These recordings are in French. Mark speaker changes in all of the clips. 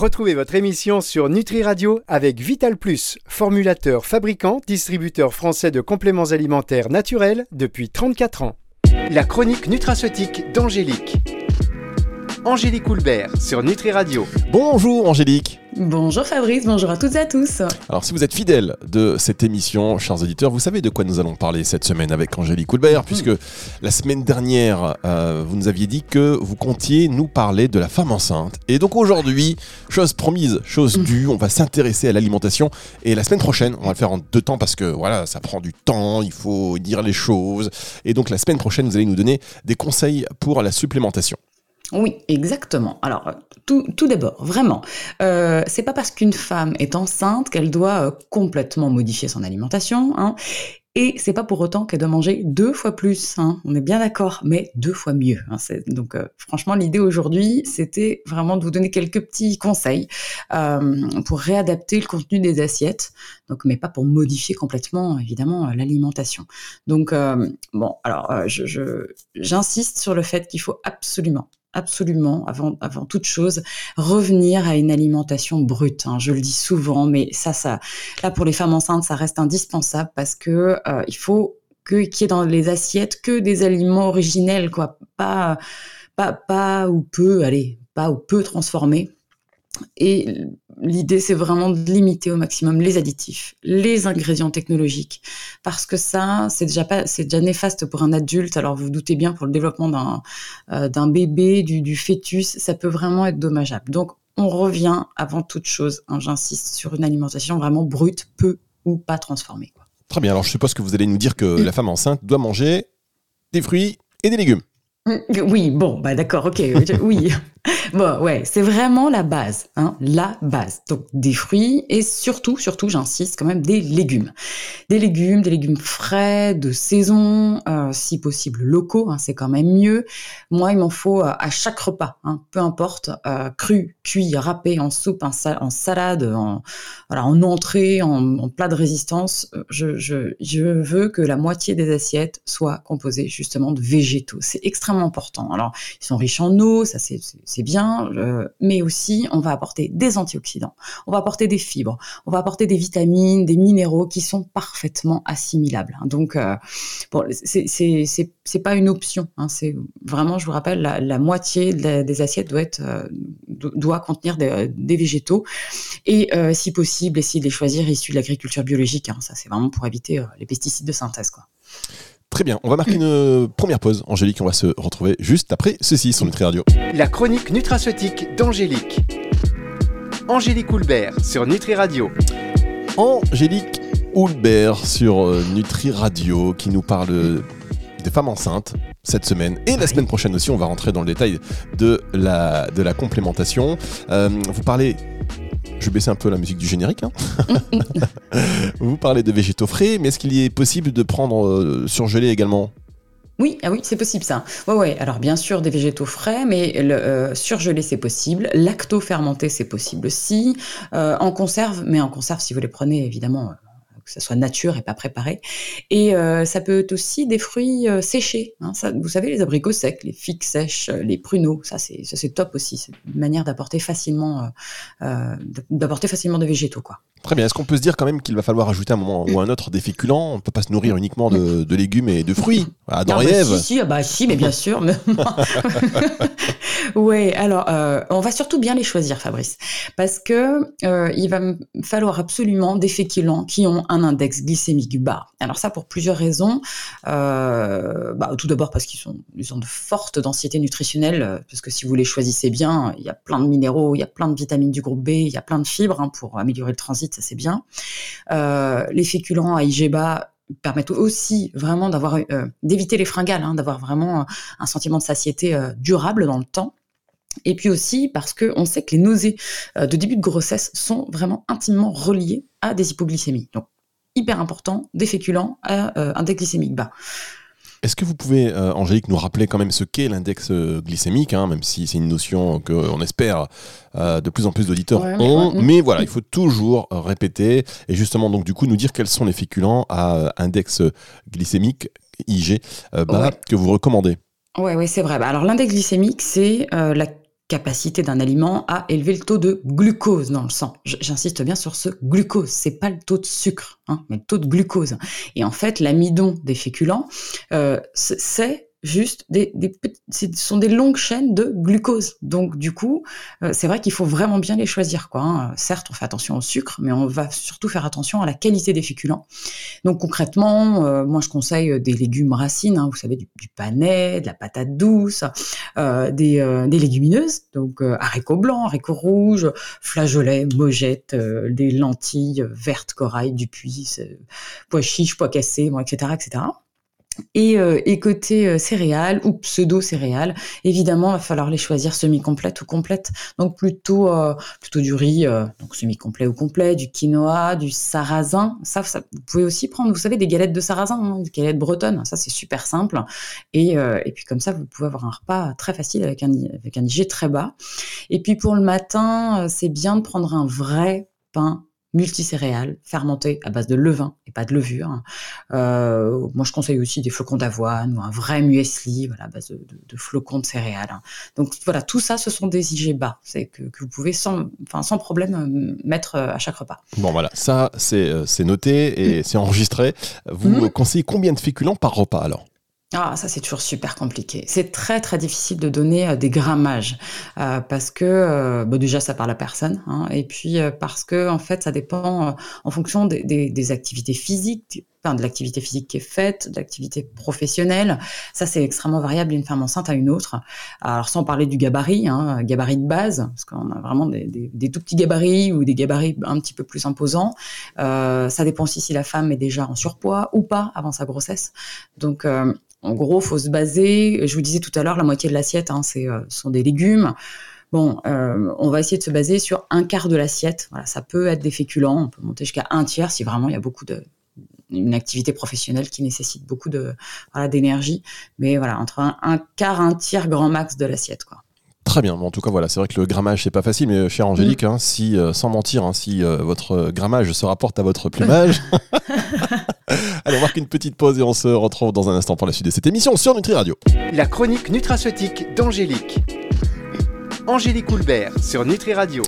Speaker 1: Retrouvez votre émission sur Nutri Radio avec Vital Plus, formulateur, fabricant, distributeur français de compléments alimentaires naturels depuis 34 ans. La chronique nutraceutique d'Angélique. Angélique Houlbert sur Nutri Radio.
Speaker 2: Bonjour Angélique.
Speaker 3: Bonjour Fabrice, bonjour à toutes et à tous.
Speaker 2: Alors si vous êtes fidèle de cette émission, chers auditeurs, vous savez de quoi nous allons parler cette semaine avec Angélique Houlbert, puisque la semaine dernière, euh, vous nous aviez dit que vous comptiez nous parler de la femme enceinte. Et donc aujourd'hui, chose promise, chose mm. due, on va s'intéresser à l'alimentation. Et la semaine prochaine, on va le faire en deux temps parce que voilà, ça prend du temps, il faut dire les choses. Et donc la semaine prochaine, vous allez nous donner des conseils pour la supplémentation.
Speaker 3: Oui, exactement. Alors, tout, d'abord, vraiment, euh, c'est pas parce qu'une femme est enceinte qu'elle doit euh, complètement modifier son alimentation. Hein, et c'est pas pour autant qu'elle doit manger deux fois plus, hein, on est bien d'accord, mais deux fois mieux. Hein, donc euh, franchement, l'idée aujourd'hui, c'était vraiment de vous donner quelques petits conseils euh, pour réadapter le contenu des assiettes, donc mais pas pour modifier complètement évidemment l'alimentation. Donc bon, alors j'insiste sur le fait qu'il faut absolument absolument, avant, avant toute chose, revenir à une alimentation brute. Hein. Je le dis souvent, mais ça, ça, là pour les femmes enceintes, ça reste indispensable parce que euh, il faut que qu'il y ait dans les assiettes que des aliments originels, quoi, pas, pas, pas ou peu, allez, pas ou peu transformés. Et l'idée, c'est vraiment de limiter au maximum les additifs, les ingrédients technologiques, parce que ça, c'est déjà pas, c'est déjà néfaste pour un adulte. Alors vous, vous doutez bien pour le développement d'un euh, d'un bébé, du, du, fœtus, ça peut vraiment être dommageable. Donc on revient avant toute chose, hein, j'insiste, sur une alimentation vraiment brute, peu ou pas transformée. Quoi.
Speaker 2: Très bien. Alors je suppose que vous allez nous dire que la femme enceinte doit manger des fruits et des légumes.
Speaker 3: Oui, bon, bah d'accord, ok, oui. Bon, ouais, c'est vraiment la base, hein, la base. Donc des fruits et surtout, surtout, j'insiste quand même, des légumes. Des légumes, des légumes frais, de saison, euh, si possible locaux, hein, c'est quand même mieux. Moi, il m'en faut euh, à chaque repas, hein, peu importe, euh, cru, cuit, râpé, en soupe, en, salade, en, voilà, en entrée, en, plat de résistance. Je, je, je veux que la moitié des assiettes soient composées justement de végétaux. C'est extrêmement important. Alors, ils sont riches en eau, ça c'est c'est bien, euh, mais aussi on va apporter des antioxydants, on va apporter des fibres, on va apporter des vitamines, des minéraux qui sont parfaitement assimilables. Hein. Donc, euh, bon, c'est pas une option. Hein. C'est vraiment, je vous rappelle, la, moitié des assiettes doit être euh, doit contenir des, végétaux et si possible, essayer de les choisir issus de l'agriculture biologique. Hein. Ça, c'est vraiment pour éviter les pesticides de synthèse, quoi.
Speaker 2: Très bien, on va marquer une première pause, Angélique. On va se retrouver juste après ceci sur Nutri Radio.
Speaker 1: La chronique nutraceutique d'Angélique. Angélique Houlbert sur Nutri Radio.
Speaker 2: Angélique Houlbert sur euh, Nutri Radio qui nous parle des femmes enceintes cette semaine et la semaine prochaine aussi. On va rentrer dans le détail de la, de la complémentation. Euh, vous parlez je vais baisser un peu la musique du générique. Hein. Vous parlez de végétaux frais, mais est-ce qu'il est possible de prendre euh, surgelé également?
Speaker 3: Oui, ah oui, c'est possible ça. Ouais, ouais. Alors bien sûr des végétaux frais, mais le, euh, surgelé c'est possible, lacto fermenté c'est possible aussi, euh, en conserve, mais en conserve si vous les prenez évidemment que ça soit nature et pas préparé. Et euh, ça peut être aussi des fruits euh, séchés. Hein. ça, vous savez, les abricots secs, les figues sèches, euh, les pruneaux, ça c'est ça c'est top aussi. C'est une manière d'apporter facilement d'apporter facilement des végétaux quoi.
Speaker 2: Très bien. Est-ce qu'on peut se dire quand même qu'il va falloir ajouter un moment ou un autre des féculents On ne peut pas se nourrir uniquement de, légumes et de fruits. Adam
Speaker 3: bah,
Speaker 2: Ève.
Speaker 3: Si, si, ah bah, si, mais bien sûr. Oui, alors euh, on va surtout bien les choisir, Fabrice, parce que euh, il va falloir absolument des féculents qui ont un index glycémique bas. Alors ça pour plusieurs raisons. Euh, bah, tout d'abord parce qu'ils sont, ils ont de fortes densités nutritionnelles, parce que si vous les choisissez bien, il y a plein de minéraux, il y a plein de vitamines du groupe B, il y a plein de fibres hein, pour améliorer le transit, ça c'est bien. les féculents à IG bas permettent aussi vraiment d'avoir d'éviter les fringales, hein, d'avoir vraiment un sentiment de satiété durable dans le temps. Et puis aussi parce qu'on sait que les nausées euh, de début de grossesse sont vraiment intimement reliées à des hypoglycémies. Donc, hyper important, des féculents à euh, index glycémique bas.
Speaker 2: Est-ce que vous pouvez, euh, Angélique, nous rappeler quand même ce qu'est l'index glycémique, hein, même si c'est une notion qu'on espère de plus en plus d'auditeurs ont, mais voilà, il faut toujours répéter et justement donc du coup nous dire quels sont les féculents à index glycémique IG bas que vous recommandez.
Speaker 3: Oui, ouais, c'est vrai. Bah, alors l'index glycémique, c'est la capacité d'un aliment à élever le taux de glucose dans le sang. J'insiste bien sur ce glucose, c'est pas le taux de sucre, hein, mais le taux de glucose. Et en fait, l'amidon des féculents, euh, c'est juste des, des ce sont des longues chaînes de glucose. Donc du coup, euh, c'est vrai qu'il faut vraiment bien les choisir. Quoi, hein. Certes, on fait attention au sucre, mais on va surtout faire attention à la qualité des féculents. Donc concrètement, euh, moi je conseille des légumes racines, hein, vous savez, du, du, panais, de la patate douce, euh, des, euh, des, légumineuses, donc haricots blancs, haricots rouges, flageolets, mojettes, des lentilles vertes, corail, du puits, pois chiches, pois cassés, etc., etc. Et, euh, côté euh, céréales ou pseudo-céréales, évidemment, il va falloir les choisir semi-complètes ou complètes. Donc plutôt, euh, plutôt du riz, euh, donc semi-complet ou complet, du quinoa, du sarrasin. Ça, vous pouvez aussi prendre, vous savez, des galettes de sarrasin, hein, des galettes bretonnes. Ça, c'est super simple. Et, et puis comme ça, vous pouvez avoir un repas très facile avec un, avec un très bas. Et puis pour le matin, c'est bien de prendre un vrai pain multicéréales, fermentées à base de levain et pas de levure. Euh, moi, je conseille aussi des flocons d'avoine ou un vrai muesli, voilà, à base de, de, de flocons de céréales. Donc voilà, tout ça, ce sont des IG bas, c'est que, que, vous pouvez sans, enfin, sans problème euh, mettre euh, à chaque repas.
Speaker 2: Bon voilà, ça c'est noté et mmh. c'est enregistré. Vous mmh. conseillez combien de féculents par repas alors?
Speaker 3: Ah, ça c'est toujours super compliqué. C'est très très difficile de donner euh, des grammages euh, parce que euh, bon, déjà ça parle à personne hein, et puis euh, parce que en fait ça dépend euh, en fonction des, des, des, activités physiques, enfin de l'activité physique qui est faite, de l'activité professionnelle. Ça c'est extrêmement variable d'une femme enceinte à une autre. Alors sans parler du gabarit, hein, gabarit de base parce qu'on a vraiment des, des, tout petits gabarits ou des gabarits un petit peu plus imposants. ça dépend aussi si la femme est déjà en surpoids ou pas avant sa grossesse. Donc en gros, faut se baser. Je vous disais tout à l'heure, la moitié de l'assiette, hein, c'est euh, sont des légumes. Bon, euh, on va essayer de se baser sur un quart de l'assiette. Voilà, ça peut être des féculents. On peut monter jusqu'à un tiers si vraiment il y a beaucoup de une activité professionnelle qui nécessite beaucoup de voilà, d'énergie. Mais voilà, entre un, un, quart, un tiers, grand max de l'assiette, quoi.
Speaker 2: Très bien. Bon, en tout cas, voilà, c'est vrai que le grammage, c'est pas facile, mais chère Angélique, mm. hein, si, euh, sans mentir, hein, si euh, votre grammage se rapporte à votre plumage. Allez, on marque une petite pause et on se retrouve dans un instant pour la suite de cette émission sur Nutri Radio.
Speaker 1: La chronique nutraceutique d'Angélique. Angélique Houlbert sur Nutri Radio.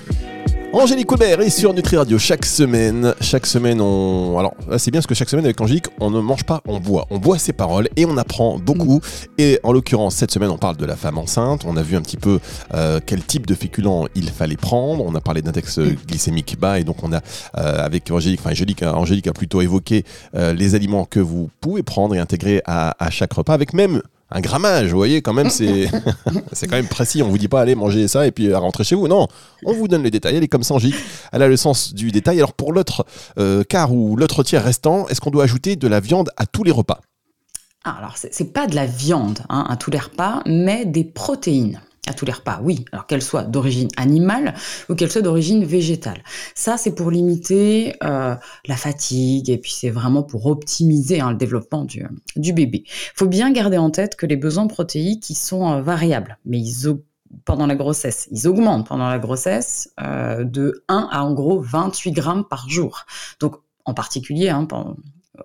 Speaker 2: Angélique Coulbert est sur Nutri Radio chaque semaine. Chaque semaine, on. Alors, c'est bien parce que chaque semaine avec Angélique, on ne mange pas, on boit. On boit ses paroles et on apprend beaucoup. Et en l'occurrence, cette semaine, on parle de la femme enceinte. On a vu un petit peu euh, quel type de féculents il fallait prendre. On a parlé d'index glycémique bas et donc on a, euh, avec Angélique, enfin Angélique, Angélique a plutôt évoqué euh, les aliments que vous pouvez prendre et intégrer à chaque repas, avec même un grammage, vous voyez, quand même, c'est c'est quand même précis. On vous dit pas allez manger ça et puis rentrer chez vous. Non, on vous donne les détails. Elle est comme ça, Angélique. Elle a le sens du détail. Alors pour l'autre euh, quart ou l'autre tiers restant, est-ce qu'on doit ajouter de la viande à tous les repas?
Speaker 3: Ah, Alors c'est pas de la viande hein, à tous les repas, mais des protéines à tous les repas, oui, alors qu'elle soit d'origine animale ou qu'elle soit d'origine végétale. Ça, c'est pour limiter euh, la fatigue et puis c'est vraiment pour optimiser hein, le développement du, du bébé. Il faut bien garder en tête que les besoins protéiques, ils sont euh, variables, mais ils pendant la grossesse, ils augmentent pendant la grossesse euh, de 1 à en gros 28 grammes par jour. Donc en particulier, hein, pendant,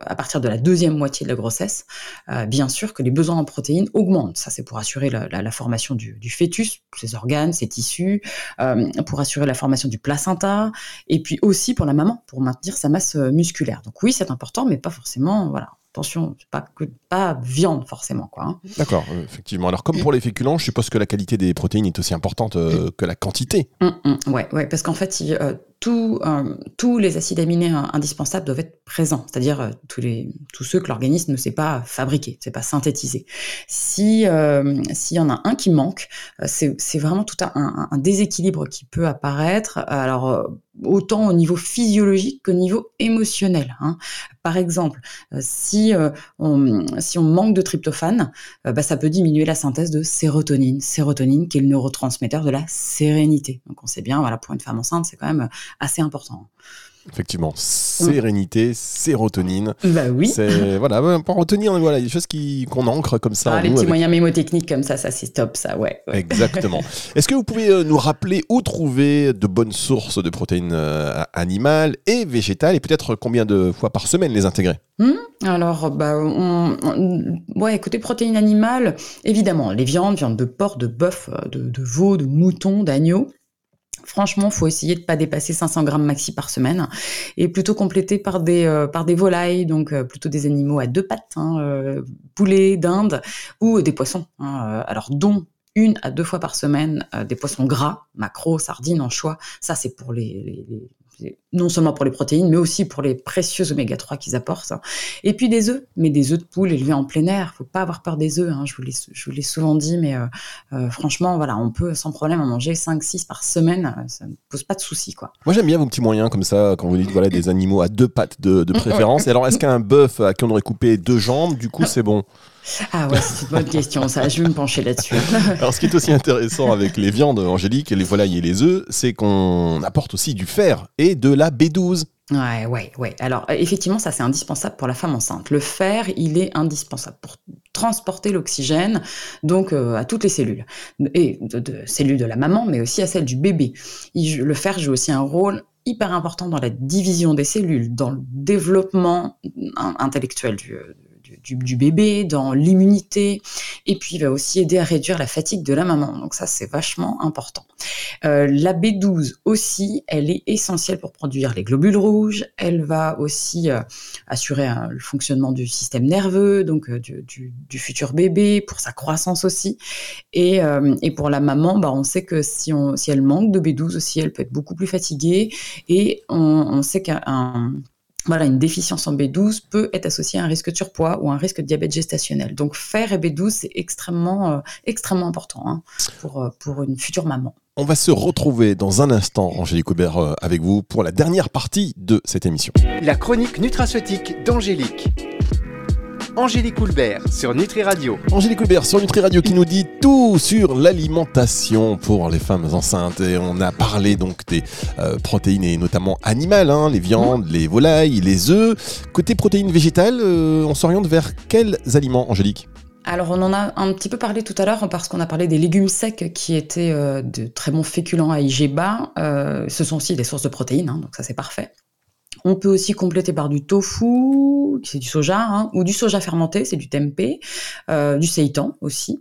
Speaker 3: à partir de la deuxième moitié de la grossesse, euh, bien sûr que les besoins en protéines augmentent. Ça, c'est pour assurer la, la, la formation du, du, fœtus, ses organes, ses tissus, euh, pour assurer la formation du placenta, et puis aussi pour la maman, pour maintenir sa masse euh, musculaire. Donc oui, c'est important, mais pas forcément, voilà, attention, pas, pas viande forcément. quoi. Hein.
Speaker 2: D'accord, effectivement. Alors comme pour les féculents, je suppose que la qualité des protéines est aussi importante euh, que la quantité.
Speaker 3: Mmh, mmh, ouais, ouais, parce qu'en fait, il, euh, tout, euh, tous les acides aminés indispensables doivent être présents, c'est-à-dire euh, tous, les, tous ceux que l'organisme ne sait pas fabriquer, ne sait pas synthétiser. Si euh, s'il y en a un qui manque, c'est vraiment tout un, déséquilibre qui peut apparaître. Alors autant au niveau physiologique qu'au niveau émotionnel. Hein. Par exemple, si, on, si on manque de tryptophane, bah, ça peut diminuer la synthèse de sérotonine. Sérotonine qui est le neurotransmetteur de la sérénité. Donc on sait bien, voilà, pour une femme enceinte, c'est quand même assez important.
Speaker 2: Effectivement, sérénité, sérotonine.
Speaker 3: Bah oui.
Speaker 2: C'est voilà, pour retenir voilà, des choses qui qu'on ancre comme ça.
Speaker 3: Ah,
Speaker 2: en
Speaker 3: les
Speaker 2: nous
Speaker 3: petits
Speaker 2: avec-
Speaker 3: moyens mémotechniques comme ça, ça c'est top, ça, ouais. ouais.
Speaker 2: Exactement. Est-ce que vous pouvez euh, nous rappeler où trouver de bonnes sources de protéines euh, animales et végétales et peut-être combien de fois par semaine les intégrer?
Speaker 3: Alors, bah, on, on- ouais, côté protéines animales, évidemment, les viandes, viande de porc, de bœuf, euh, de, de veau, de mouton, d'agneau. Franchement, faut essayer de pas dépasser 500 grammes maxi par semaine et plutôt compléter par des euh, par des volailles, donc euh, plutôt des animaux à deux pattes, hein, euh, poulet, dinde ou des poissons. hein, euh, alors dont une à deux fois par semaine des poissons gras, maquereaux, sardines, anchois. Ça c'est pour les- non seulement pour les protéines, mais aussi pour les précieux oméga 3 qu'ils apportent. Et puis des œufs, mais des œufs de poule élevés en plein air. Faut pas avoir peur des œufs. Hein, je vous l'ai je vous l'ai souvent dit, mais euh, euh, franchement, voilà, on peut sans problème en manger 5-6 par semaine. euh, Ça ne pose pas de souci, quoi.
Speaker 2: Moi j'aime bien vos petits moyens comme ça quand vous dites voilà des animaux à deux pattes de, de préférence. Et alors est-ce qu'un bœuf à qui on aurait coupé deux jambes du coup c'est bon?
Speaker 3: Ah ouais, c'est une bonne question. Ça, je vais me pencher là-dessus.
Speaker 2: Alors ce qui est aussi intéressant avec les viandes angéliques, les volailles et les œufs, c'est qu'on apporte aussi du fer et de la B12.
Speaker 3: Ouais, ouais, ouais. Alors, euh, effectivement, ça, c'est indispensable pour la femme enceinte. Le fer, il est indispensable pour transporter l'oxygène, donc euh, à toutes les cellules. Et de, de cellules de la maman, mais aussi à celles du bébé. Il le fer joue aussi un rôle hyper important dans la division des cellules, dans le développement in- intellectuel du, euh, du, bébé, dans l'immunité, et puis il va aussi aider à réduire la fatigue de la maman. Donc ça, c'est vachement important. Euh, la B12 aussi, elle est essentielle pour produire les globules rouges. Elle va aussi euh, assurer euh, le fonctionnement du système nerveux, donc du, futur bébé, pour sa croissance aussi. Et, pour la maman, bah, on sait que si, on, si elle manque de B12 aussi, elle peut être beaucoup plus fatiguée. Et on, sait qu'un un- voilà, une déficience en B12 peut être associée à un risque de surpoids ou un risque de diabète gestationnel. Donc fer et B12, c'est extrêmement, euh, extrêmement important hein, pour, euh, pour une future maman.
Speaker 2: On va se retrouver dans un instant, Angélique Aubert, euh, avec vous pour la dernière partie de cette émission.
Speaker 1: La chronique nutraceutique d'Angélique. Angélique Houlbert sur Nutri Radio.
Speaker 2: Angélique Aubert sur Nutri Radio qui nous dit tout sur l'alimentation pour les femmes enceintes. Et on a parlé donc des euh, protéines et notamment animales, hein, les viandes, les volailles, les œufs. Côté protéines végétales, euh, on s'oriente vers quels aliments, Angélique?
Speaker 3: Alors, on en a un petit peu parlé tout à l'heure parce qu'on a parlé des légumes secs qui étaient euh, de très bons féculents à IG bas. Euh, ce sont aussi des sources de protéines, hein, donc ça c'est parfait. On peut aussi compléter par du tofu, c'est du soja, hein, ou du soja fermenté, c'est du tempeh, euh, du seitan aussi.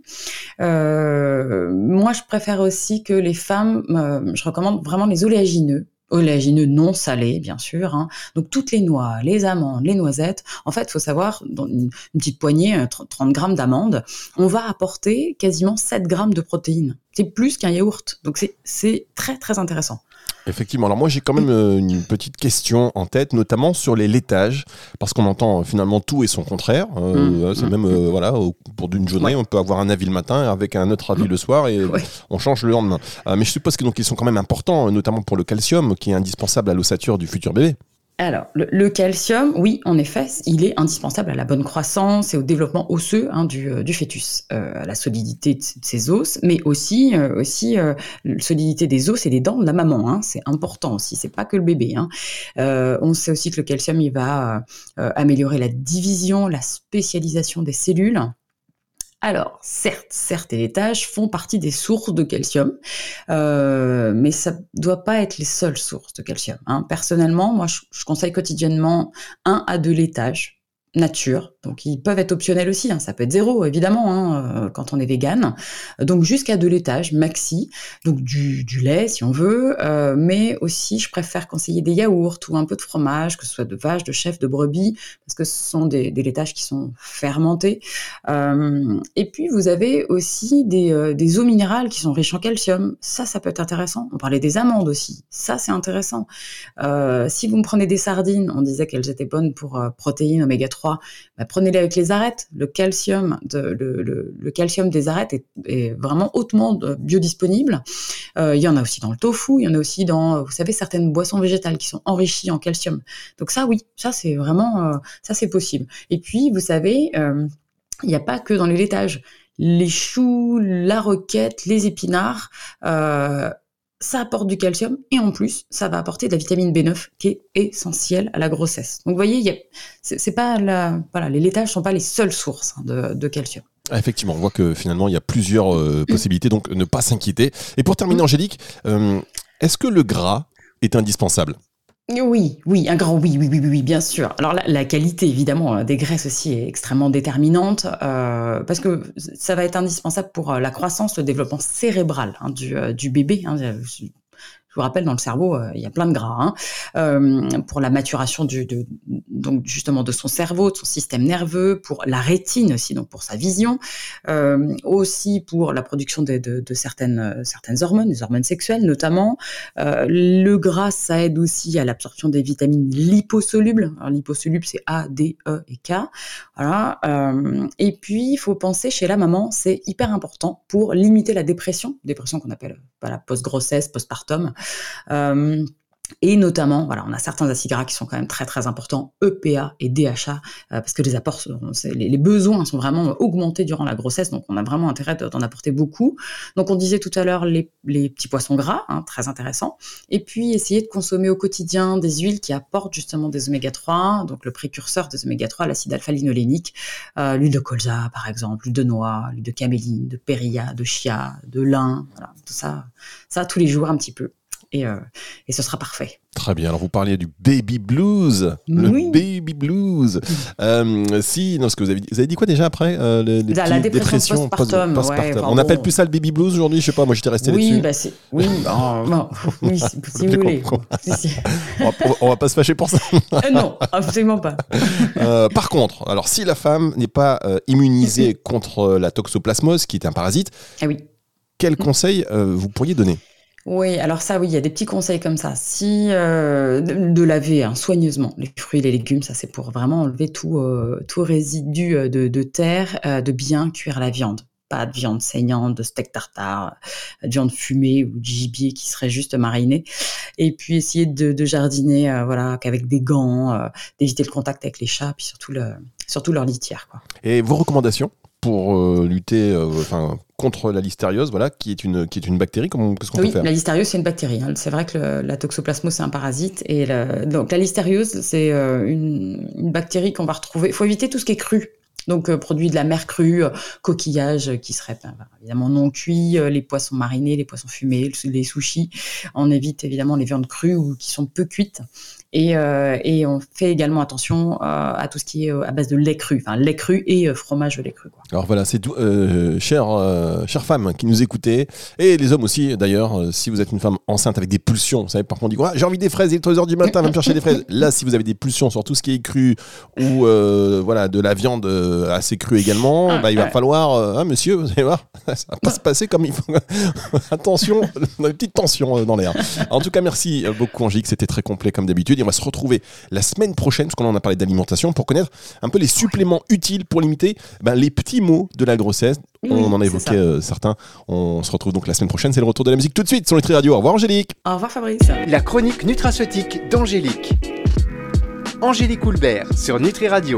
Speaker 3: Euh, moi, je préfère aussi que les femmes, euh, je recommande vraiment les oléagineux. Oléagineux non salés, bien sûr. hein. Donc toutes les noix, les amandes, les noisettes. En fait, il faut savoir, dans une, petite poignée, euh, 30 30 grammes d'amandes, on va apporter quasiment 7 grammes de protéines. C'est plus qu'un yaourt. Donc c'est- très très intéressant.
Speaker 2: Effectivement. Alors moi j'ai quand même euh, une petite question en tête, notamment sur les laitages, parce qu'on entend euh, finalement tout et son contraire. Euh,
Speaker 3: Mm,
Speaker 2: c'est
Speaker 3: mm,
Speaker 2: même euh, voilà, au cours d'une journée, on peut avoir un avis le matin avec un autre avis le soir et
Speaker 3: Ouais.
Speaker 2: on change le lendemain. Euh, mais je suppose que donc ils sont quand même importants, notamment pour le calcium qui est indispensable à l'ossature du futur bébé.
Speaker 3: Alors, le, calcium, oui, en effet, il est indispensable à la bonne croissance et au développement osseux hein, du, euh, du fœtus, euh, à la solidité de, ses os, mais aussi, euh, aussi euh, la solidité des os et des dents de la maman. Hein, c'est important aussi, c'est pas que le bébé. Hein. On sait aussi que le calcium, il va améliorer la division, la spécialisation des cellules. Alors, certes, certes, les laitages font partie des sources de calcium, euh, mais ça doit pas être les seules sources de calcium. hein. Personnellement, moi, je, je conseille quotidiennement un à deux laitages nature. Donc, ils peuvent être optionnels aussi. hein. Ça peut être zéro, évidemment, hein, euh, quand on est vegan. Donc, jusqu'à deux laitages maxi. Donc, du, lait, si on veut. euh, mais aussi, je préfère conseiller des yaourts ou un peu de fromage, que ce soit de vache, de chèvre, de brebis, parce que ce sont des, des laitages qui sont fermentés. Euh, et puis, vous avez aussi des, des eaux minérales qui sont riches en calcium. Ça, ça peut être intéressant. On parlait des amandes aussi. Ça, c'est intéressant. Si vous me prenez des sardines, on disait qu'elles étaient bonnes pour protéines oméga 3, bah, prenez-les avec les arêtes. Le calcium, des arêtes est, vraiment hautement euh, biodisponible. Euh, il y en a aussi dans le tofu, il y en a aussi dans, vous savez, certaines boissons végétales qui sont enrichies en calcium. Donc ça, oui, ça c'est vraiment, euh, ça c'est possible. Et puis, vous savez, euh, il n'y a pas que dans les laitages. Les choux, la roquette, les épinards, euh, ça apporte du calcium et en plus, ça va apporter de la vitamine B9 qui est essentielle à la grossesse. Donc, vous voyez, c'est pas la, voilà, les laitages sont pas les seules sources hein, de, de, calcium.
Speaker 2: Ah, effectivement, on voit que finalement, il y a plusieurs euh, possibilités, donc ne pas s'inquiéter. Et pour terminer, mm. Angélique, euh, est-ce que le gras est indispensable?
Speaker 3: Oui, oui, un grand oui, oui, oui, oui, bien sûr. Alors la, qualité, évidemment, euh, des graisses aussi est extrêmement déterminante euh, parce que ça va être indispensable pour euh, la croissance, le développement cérébral hein, du, du, bébé. Hein vous rappelle, dans le cerveau, euh, il y a plein de gras hein. euh, pour la maturation du, de, donc justement de son cerveau, de son système nerveux, pour la rétine aussi, donc pour sa vision, euh, aussi pour la production de, certaines certaines hormones, des hormones sexuelles notamment. Le gras, ça aide aussi à l'absorption des vitamines liposolubles. Alors liposolubles, c'est A, D, E et K. Voilà. Et puis, il faut penser chez la maman, c'est hyper important pour limiter la dépression, dépression qu'on appelle voilà, post-grossesse, postpartum. Euh, et notamment, voilà, on a certains acides gras qui sont quand même très très importants, EPA et DHA, euh, parce que les apports, les, besoins sont vraiment augmentés durant la grossesse, donc on a vraiment intérêt d'en apporter beaucoup. Donc on disait tout à l'heure les, les, petits poissons gras, hein, très intéressant. Et puis essayer de consommer au quotidien des huiles qui apportent justement des oméga 3, donc le précurseur des oméga 3, l'acide alpha-linolénique, euh, l'huile de colza par exemple, l'huile de noix, l'huile de caméline, de périlla, de chia, de lin, voilà, tout ça, ça tous les jours un petit peu et, euh, et ce sera parfait.
Speaker 2: Très bien. Alors, vous parliez du baby blues. Le baby blues. Euh, si, non, ce que vous avez dit. Vous avez dit quoi déjà après
Speaker 3: euh, les, les la, dépression postpartum. Post ouais,
Speaker 2: on appelle plus ça le baby blues aujourd'hui, je sais pas. Moi, j'étais resté
Speaker 3: oui,
Speaker 2: là-dessus.
Speaker 3: Bah oui, non, oui, si, si vous voulez.
Speaker 2: on, va, on, va, pas se fâcher pour ça.
Speaker 3: Euh, non, absolument pas.
Speaker 2: Par contre, alors si la femme n'est pas immunisée contre la toxoplasmose, qui est un parasite,
Speaker 3: ah oui.
Speaker 2: quels conseils vous pourriez donner?
Speaker 3: Oui, alors ça, oui, il y a des petits conseils comme ça. Si euh, de, laver hein, soigneusement les fruits les légumes, ça c'est pour vraiment enlever tout, euh, tout résidu euh, de, de terre, de bien cuire la viande. Pas de viande saignante, de steak tartare, de viande fumée ou de gibier qui serait juste mariné. Et puis essayer de, de jardiner, voilà, qu'avec des gants, d'éviter le contact avec les chats, puis surtout le, surtout leur litière. Quoi.
Speaker 2: Et vos recommandations? Pour lutter, enfin contre la listériose, voilà, qui est une, qui est une bactérie. Comment, qu'est-ce qu'on
Speaker 3: oui,
Speaker 2: peut faire
Speaker 3: la listériose, c'est une bactérie. Hein. C'est vrai que la toxoplasmose, c'est un parasite. Et donc, la listériose, c'est euh, une, une, bactérie qu'on va retrouver. Il faut éviter tout ce qui est cru. Donc, euh, produits de la mer crue, euh, coquillages qui seraient ben, évidemment non cuits, les poissons marinés, les poissons fumés, les sushis. On évite évidemment les viandes crues ou qui sont peu cuites. Et, euh, et, on fait également attention euh, à tout ce qui est euh, à base de lait cru, enfin lait cru et fromage lait cru. Quoi.
Speaker 2: Alors voilà, c'est tout, chères, chères femmes qui nous écoutez, et les hommes aussi d'ailleurs, si vous êtes une femme enceinte avec des pulsions, vous savez, par contre on dit quoi J'ai envie des fraises, il est 3h du matin, va me chercher des fraises. Là, si vous avez des pulsions sur tout ce qui est cru ou voilà, de la viande assez crue également, ah, bah, il va falloir, hein, monsieur, vous allez voir, ça va pas se passer comme il faut. Attention, on a une petite tension dans l'air. En tout cas, merci beaucoup Angélique, c'était très complet comme d'habitude on va se retrouver la semaine prochaine, parce qu'on en a parlé d'alimentation, pour connaître un peu les suppléments utiles pour limiter ben, les petits mots de la grossesse. on en a évoqué euh, certains. On se retrouve donc la semaine prochaine. C'est le retour de la musique tout de suite sur Nutri Radio. Au revoir Angélique.
Speaker 3: Au revoir Fabrice.
Speaker 1: La chronique nutraceutique d'Angélique. Angélique Houlbert sur Nutri Radio.